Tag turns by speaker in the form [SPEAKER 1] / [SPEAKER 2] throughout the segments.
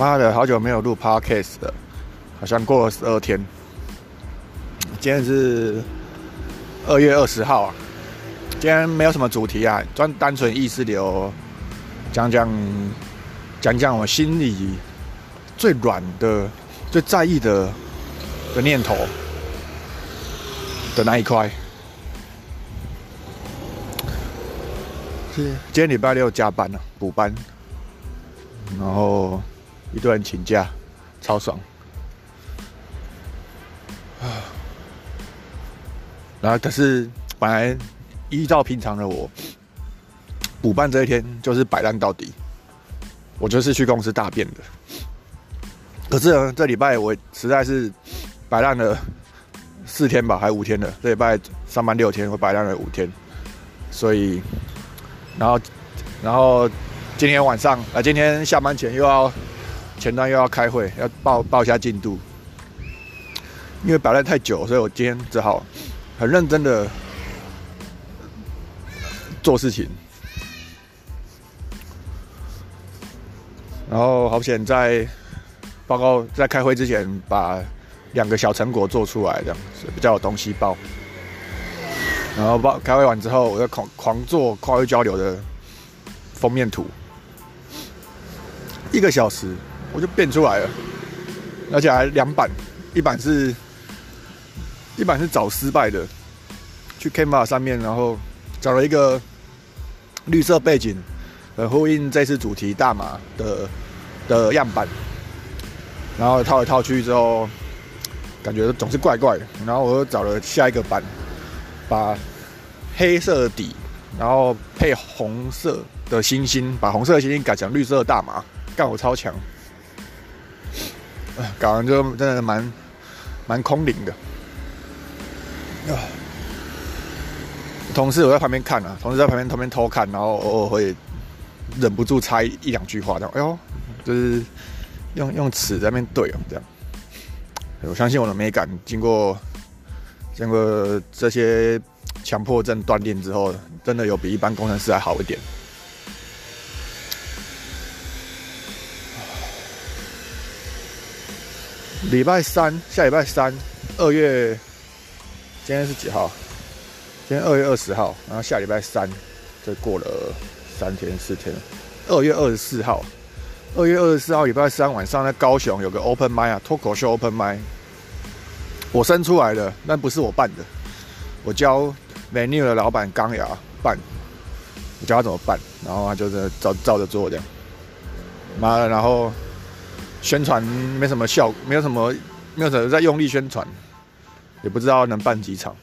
[SPEAKER 1] 妈的，好久没有录 podcast 了，好像过了十二天。今天是二月二十号啊，今天没有什么主题啊，专单纯意识流，讲讲讲讲我心里最软的、最在意的的念头的那一块。是今天礼拜六加班了，补班，然后一段请假，超爽。啊，然后可是本来依照平常的我，补班这一天就是摆烂到底，我就是去公司大便的。可是呢，这礼拜我实在是摆烂了四天吧，还五天了？这礼拜上班六天，我摆烂了五天，所以。然后，然后今天晚上啊，今天下班前又要前端又要开会，要报报一下进度。因为摆烂太久，所以我今天只好很认真的做事情。然后好险在报告在开会之前把两个小成果做出来，这样比较有东西报。然后报开会完之后，我就狂狂做跨越交流的封面图，一个小时我就变出来了，而且还两版，一版是，一版是找失败的，去 Canva 上面，然后找了一个绿色背景，很呼应这次主题大马的的样板，然后套来套去之后，感觉总是怪怪的，然后我又找了下一个版。把黑色底，然后配红色的星星，把红色的星星改成绿色的大麻，干我超强！搞完就真的蛮蛮空灵的。啊，同事我在旁边看啊，同事在旁边旁边偷看，然后偶尔会忍不住插一两句话，这样，哎呦，就是用用尺在那边对哦，这样。我相信我的美感，经过。经过这些强迫症锻炼之后，真的有比一般工程师还好一点。礼拜三，下礼拜三，二月，今天是几号？今天二月二十号，然后下礼拜三，这过了三天四天，二月二十四号，二月二十四号礼拜三晚上在高雄有个 open m i 啊，脱口秀 open m i 我生出来的，但不是我办的。我教 menu 的老板钢牙办，我教他怎么办，然后他就是照照着做这样。妈的，然后宣传没什么效，没有什么，没有什么在用力宣传，也不知道能办几场，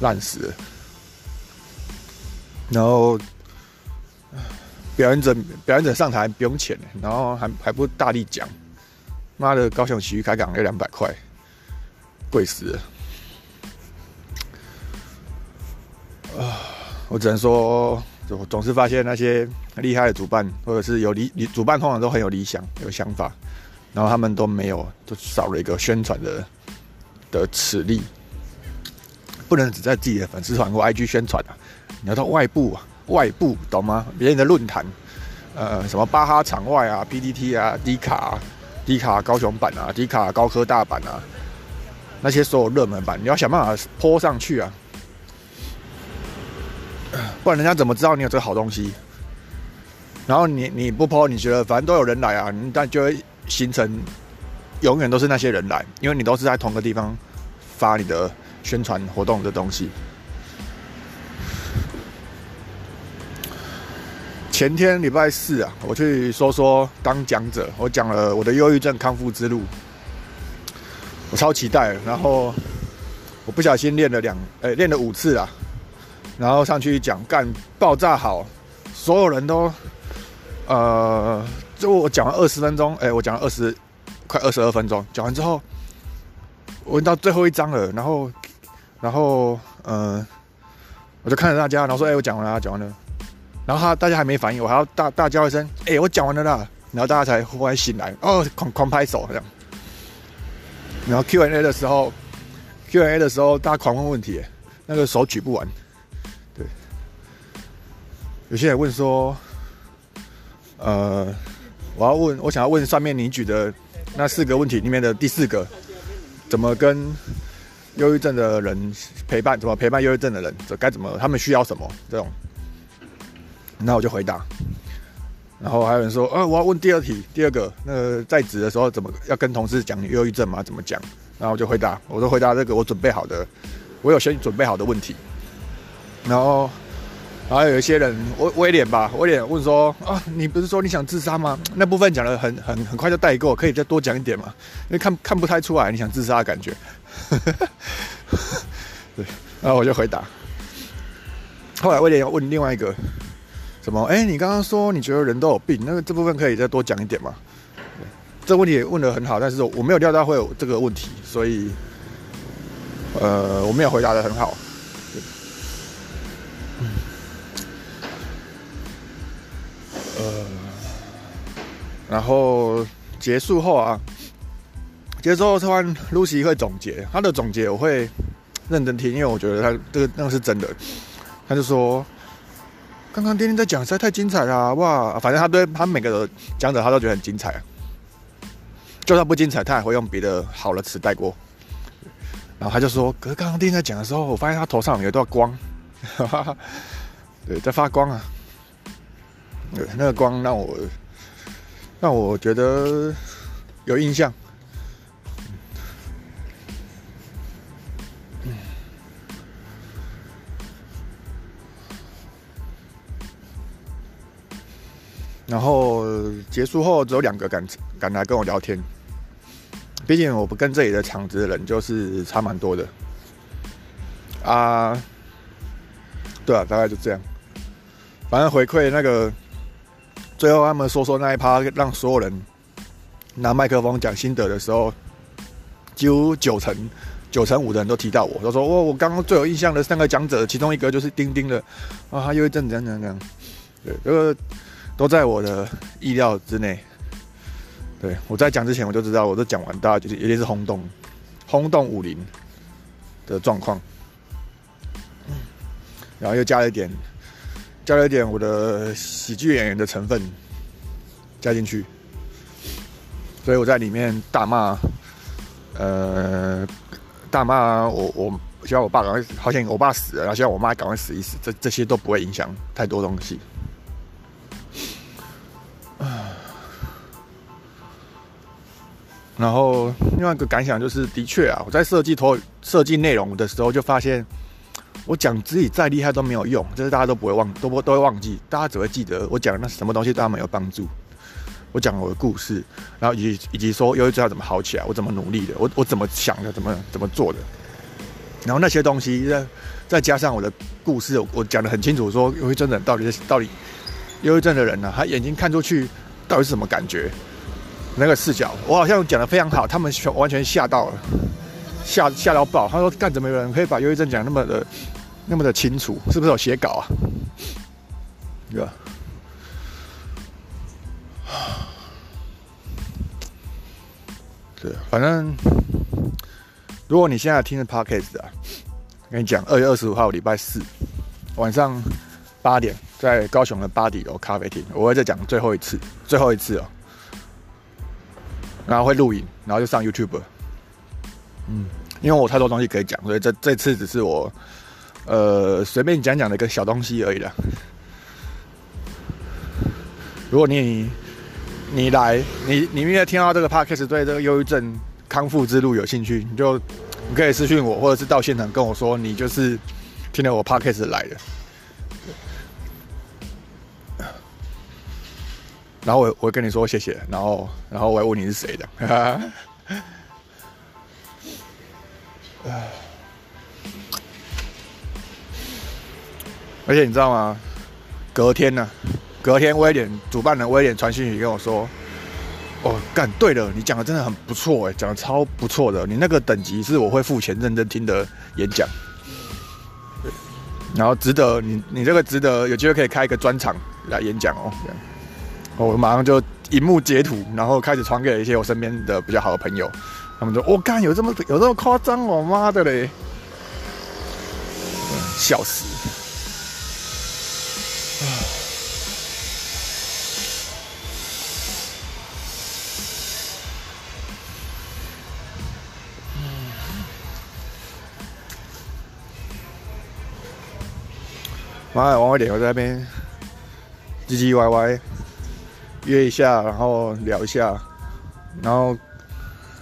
[SPEAKER 1] 烂死了。然后表演者表演者上台不用钱，然后还还不大力讲。妈的，高雄喜剧开港要两百块。贵死了！啊，我只能说，总总是发现那些厉害的主办，或者是有理理主办，通常都很有理想、有想法，然后他们都没有，就少了一个宣传的的磁力。不能只在自己的粉丝团或 IG 宣传啊，你要到外部啊，外部懂吗？别人的论坛，呃，什么巴哈场外啊、PDT 啊、迪卡、迪卡高雄版啊、迪卡高科大版啊。那些所有热门版，你要想办法泼上去啊，不然人家怎么知道你有这个好东西？然后你你不抛，你觉得反正都有人来啊，但就会形成永远都是那些人来，因为你都是在同个地方发你的宣传活动的东西。前天礼拜四啊，我去说说当讲者，我讲了我的忧郁症康复之路。我超期待，然后我不小心练了两，哎，练了五次啊，然后上去讲干爆炸好，所有人都，呃，就我讲了二十分钟，哎，我讲了二十，快二十二分钟，讲完之后，我到最后一章了，然后，然后，嗯，我就看着大家，然后说，哎，我讲完了，讲完了，然后他大家还没反应，我还要大大叫一声，哎，我讲完了啦，然后大家才忽然醒来，哦，狂狂拍手这样。然后 Q&A 的时候，Q&A 的时候，大家狂问问题，那个手举不完。对，有些人问说，呃，我要问，我想要问上面你举的那四个问题里面的第四个，怎么跟忧郁症的人陪伴？怎么陪伴忧郁症的人？这该怎么？他们需要什么？这种，那我就回答。然后还有人说，呃，我要问第二题，第二个，那个在职的时候怎么要跟同事讲忧郁症吗？怎么讲？然后我就回答，我都回答这个我准备好的，我有先准备好的问题。然后，然后有一些人，威威廉吧，威廉问说，啊，你不是说你想自杀吗？那部分讲的很很很快就带过，可以再多讲一点嘛？因为看看不太出来你想自杀的感觉。对，然后我就回答。后来威廉又问另外一个。什么？哎，你刚刚说你觉得人都有病，那个这部分可以再多讲一点吗？这问题也问的很好，但是我没有料到会有这个问题，所以呃，我没有回答的很好。呃，然后结束后啊，结束后突然 Lucy 会总结，他的总结我会认真听，因为我觉得他这个那个是真的。他就说。刚刚丁丁在讲，实在太精彩了哇！反正他对他每个讲者，他都觉得很精彩。就算不精彩，他也会用别的好的词带过。然后他就说：“可是刚刚丁丁在讲的时候，我发现他头上有一道光，哈 哈对，在发光啊。对，那个光让我让我觉得有印象。”然后结束后，只有两个敢敢来跟我聊天。毕竟我不跟这里的场子的人就是差蛮多的啊。对啊，大概就这样。反正回馈那个，最后他们说说那一趴，让所有人拿麦克风讲心得的时候，几乎九成九成五的人都提到我，都说哦，我刚刚最有印象的三个讲者，其中一个就是丁丁的啊，他又一阵怎样怎样怎样。对，这个。都在我的意料之内。对我在讲之前，我就知道，我都讲完，大家就是一定是轰动，轰动武林的状况。然后又加了一点，加了一点我的喜剧演员的成分加进去，所以我在里面大骂，呃，大骂我，我希望我爸赶快，好像我爸死了，然后希望我妈赶快死一死，这这些都不会影响太多东西。然后另外一个感想就是，的确啊，我在设计投设计内容的时候，就发现我讲自己再厉害都没有用，就是大家都不会忘，都不都会忘记，大家只会记得我讲的那什么东西对他们有帮助。我讲我的故事，然后以及以及说忧郁症要怎么好起来，我怎么努力的，我我怎么想的，怎么怎么做的。然后那些东西再再加上我的故事，我讲的很清楚，说忧郁症的人到底是到底忧郁症的人呢，他眼睛看出去到底是什么感觉？那个视角，我好像讲的非常好，他们全完全吓到了，吓吓到爆。他说：“干怎么有人可以把忧郁症讲那么的那么的清楚？是不是有写稿啊？”对吧？对，反正如果你现在听的 podcast 啊，跟你讲，二月二十五号礼拜四晚上八点，在高雄的巴迪楼咖啡厅，我会再讲最后一次，最后一次哦。然后会录影，然后就上 YouTube。嗯，因为我太多东西可以讲，所以这这次只是我呃随便讲讲的一个小东西而已啦。如果你你来，你你因为听到这个 Podcast 对这个忧郁症康复之路有兴趣，你就你可以私信我，或者是到现场跟我说，你就是听了我 Podcast 来的。然后我我跟你说谢谢，然后然后我还问你是谁的，哈哈唉而且你知道吗？隔天呢，隔天威廉主办人威廉传讯息跟我说：“哦，干对了，你讲的真的很不错哎，讲的超不错的，你那个等级是我会付钱认真听的演讲，然后值得你你这个值得有机会可以开一个专场来演讲哦。”。我马上就荧幕截图，然后开始传给一些我身边的比较好的朋友，他们说：“我干有这么有这么夸张？我妈的嘞！”笑死！妈的，王伟点我在那边唧唧歪歪约一下，然后聊一下，然后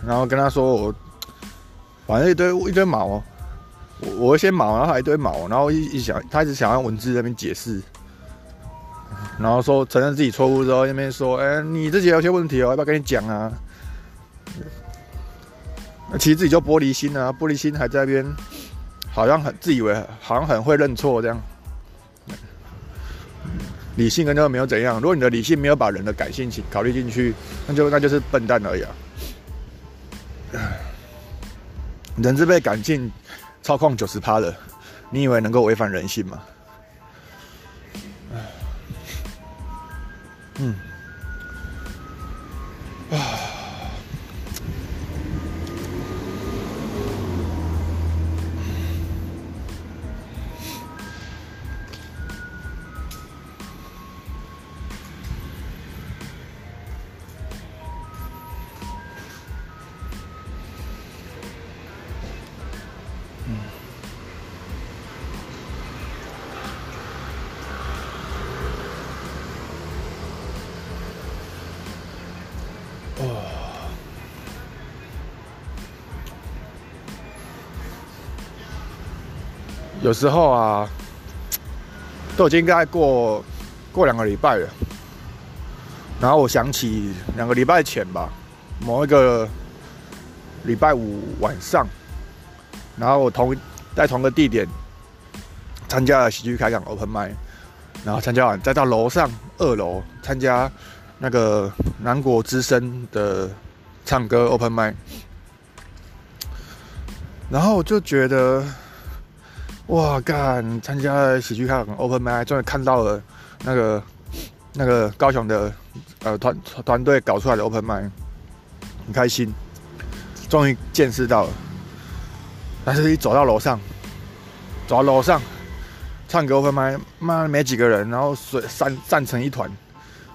[SPEAKER 1] 然后跟他说我反正一堆一堆毛，我我先毛，然后还一堆毛，然后一一想，他一直想要文字在那边解释，然后说承认自己错误之后，那边说，哎，你自己有些问题哦，要不要跟你讲啊？其实自己就玻璃心啊，玻璃心还在那边，好像很自以为好像很会认错这样。理性跟那个没有怎样，如果你的理性没有把人的感性情考虑进去，那就那就是笨蛋而已啊。人是被感性操控九十趴的，你以为能够违反人性吗？嗯，啊。有时候啊，都已经该过过两个礼拜了，然后我想起两个礼拜前吧，某一个礼拜五晚上，然后我同在同个地点参加了喜剧开港 Open m i 然后参加完再到楼上二楼参加那个南国之声的唱歌 Open m i 然后我就觉得。哇！干参加喜剧看 Open m i 终于看到了那个那个高雄的呃团团队搞出来的 Open m i 很开心，终于见识到了。但是，一走到楼上，走到楼上唱歌 Open m i 妈没几个人，然后水散散成一团，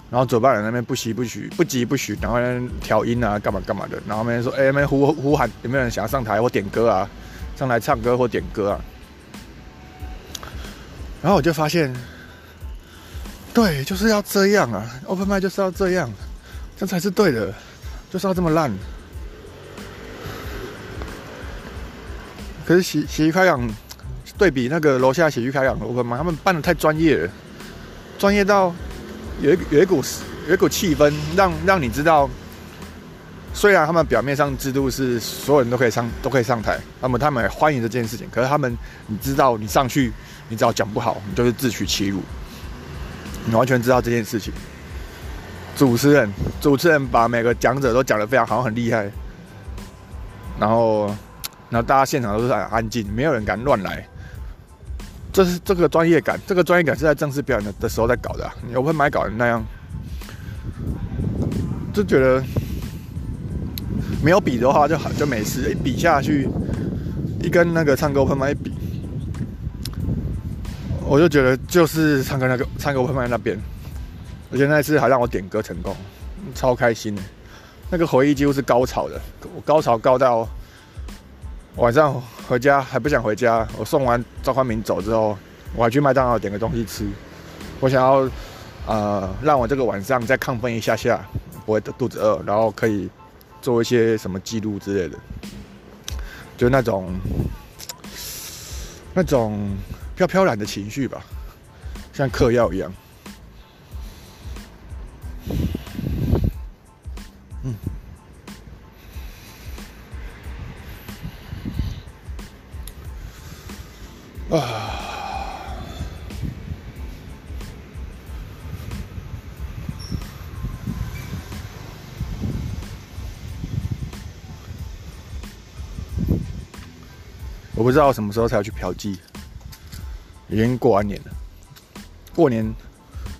[SPEAKER 1] 然后主办人那边不急不徐，不急不徐，然后调音啊，干嘛干嘛的，然后那边说，哎，那边呼呼喊，有没有人想要上台或点歌啊？上来唱歌或点歌啊？然后我就发现，对，就是要这样啊！Open 麦就是要这样，这才是对的，就是要这么烂。可是喜喜剧开港对比那个楼下喜剧开港 Open 麦，他们办的太专业了，专业到有一有一股有一股气氛，让让你知道，虽然他们表面上制度是所有人都可以上都可以上台，那么他们欢迎这件事情，可是他们你知道你上去。你只要讲不好，你就是自取其辱。你完全知道这件事情。主持人，主持人把每个讲者都讲得非常好，很厉害。然后，然后大家现场都是很安静，没有人敢乱来。这是这个专业感，这个专业感是在正式表演的的时候在搞的。你 open 麦搞成那样，就觉得没有比的话就好就没事。一比下去，一跟那个唱歌 open 麦比。我就觉得就是唱歌那个唱歌会放在那边，而且那次还让我点歌成功，超开心的。那个回忆几乎是高潮的，我高潮高到晚上回家还不想回家。我送完赵宽明走之后，我还去麦当劳点个东西吃。我想要呃让我这个晚上再亢奋一下下，不会肚子饿，然后可以做一些什么记录之类的，就那种那种。飘飘然的情绪吧，像嗑药一样。嗯。啊。我不知道什么时候才要去嫖妓。已经过完年了，过年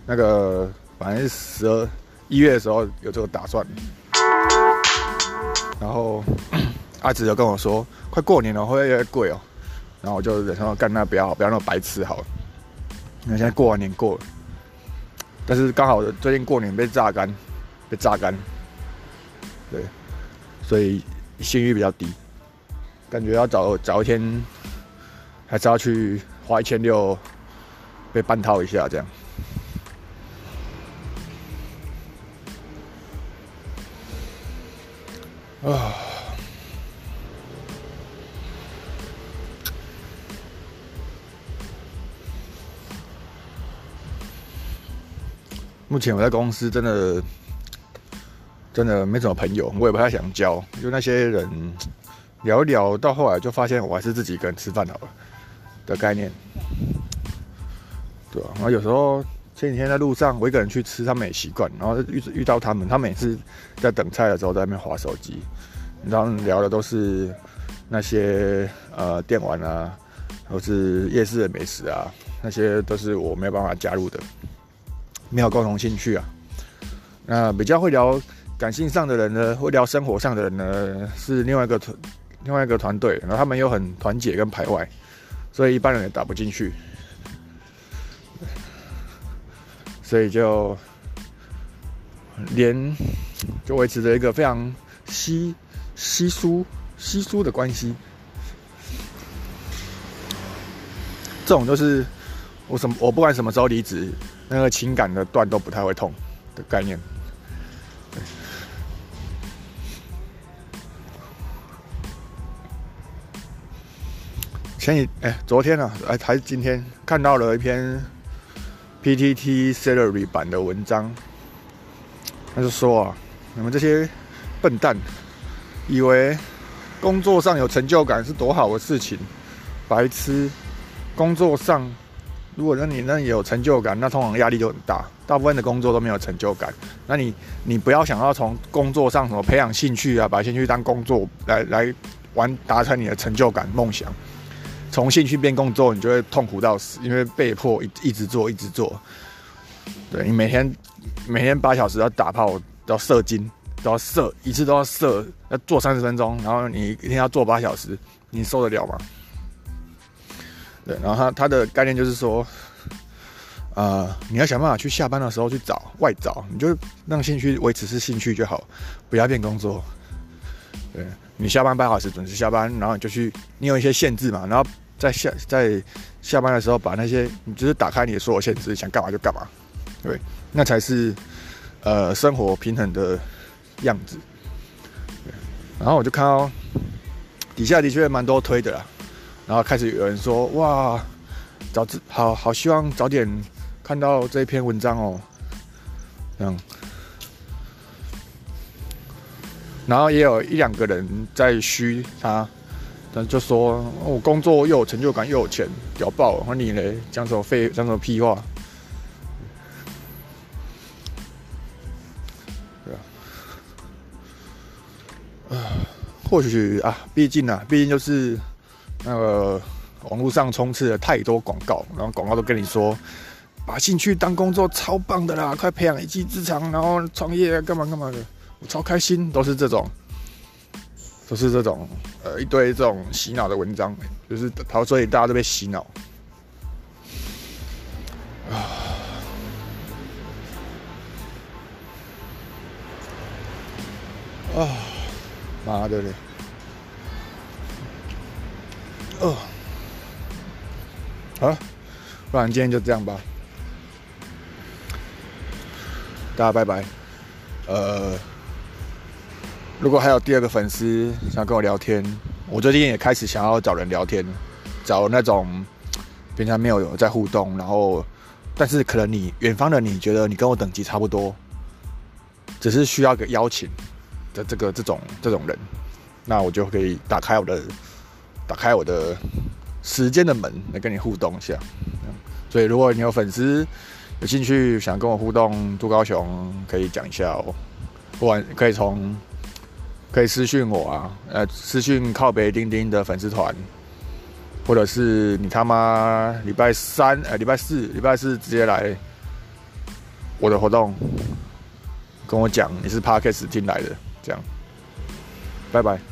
[SPEAKER 1] 那个反正十二一月的时候有这个打算，然后 阿紫就跟我说，快过年了会越来越贵哦，然后我就忍说干那不要不要那么白痴好了，那现在过完年过了，但是刚好最近过年被榨干，被榨干，对，所以信誉比较低，感觉要找找一天，还是要去。花一千六，被半套一下这样。啊，目前我在公司真的真的没什么朋友，我也不太想交，就那些人聊一聊，到后来就发现我还是自己一个人吃饭好了的概念，对啊？然后有时候。前几天在路上，我一个人去吃，他们也习惯。然后遇遇到他们，他们每次在等菜的时候在那边划手机，然后聊的都是那些呃电玩啊，或是夜市的美食啊，那些都是我没有办法加入的，没有共同兴趣啊。那比较会聊感性上的人呢，会聊生活上的人呢，是另外一个团另外一个团队，然后他们又很团结跟排外，所以一般人也打不进去。所以就连就维持着一个非常稀稀疏稀疏的关系，这种就是我什么我不管什么时候离职，那个情感的断都不太会痛的概念。前几哎昨天啊哎还是今天看到了一篇。P.T.T. Salary 版的文章，他就说啊，你们这些笨蛋，以为工作上有成就感是多好的事情，白痴！工作上如果让你那有成就感，那通常压力就很大。大部分的工作都没有成就感，那你你不要想要从工作上什么培养兴趣啊，把兴趣当工作来来完达成你的成就感梦想。从兴趣变工作，你就会痛苦到死，因为被迫一一直做，一直做。对你每天每天八小时要打炮，要射精，都要射一次都要射，要做三十分钟，然后你一天要做八小时，你受得了吗？对，然后他他的概念就是说，呃，你要想办法去下班的时候去找外找，你就让兴趣维持是兴趣就好，不要变工作。对你下班八小时准时下班，然后你就去，你有一些限制嘛，然后。在下在下班的时候，把那些你就是打开你的所有限制，想干嘛就干嘛，对，那才是呃生活平衡的样子。然后我就看到底下的确蛮多推的啦，然后开始有人说哇，早知好好希望早点看到这篇文章哦，这样。然后也有一两个人在嘘他。但就说我工作又有成就感又有钱，屌爆！了！你嘞，讲什么废，讲什么屁话？对啊，啊，或许啊，毕竟啊，毕竟就是那个网络上充斥了太多广告，然后广告都跟你说，把兴趣当工作超棒的啦，快培养一技之长，然后创业干嘛干嘛的，我超开心，都是这种。都是这种，呃，一堆这种洗脑的文章，就是好，所以大家都被洗脑。啊，啊，妈的嘞！哦，好，不然今天就这样吧，大家拜拜，呃。如果还有第二个粉丝想跟我聊天，我最近也开始想要找人聊天，找那种平常没有有在互动，然后但是可能你远方的你觉得你跟我等级差不多，只是需要个邀请的这个这种这种人，那我就可以打开我的打开我的时间的门来跟你互动一下。所以如果你有粉丝有兴趣想跟我互动，杜高雄可以讲一下哦，不管可以从。可以私讯我啊，呃，私讯靠北钉钉的粉丝团，或者是你他妈礼拜三、呃礼拜四、礼拜四直接来我的活动，跟我讲你是 Parkes 进来的，这样，拜拜。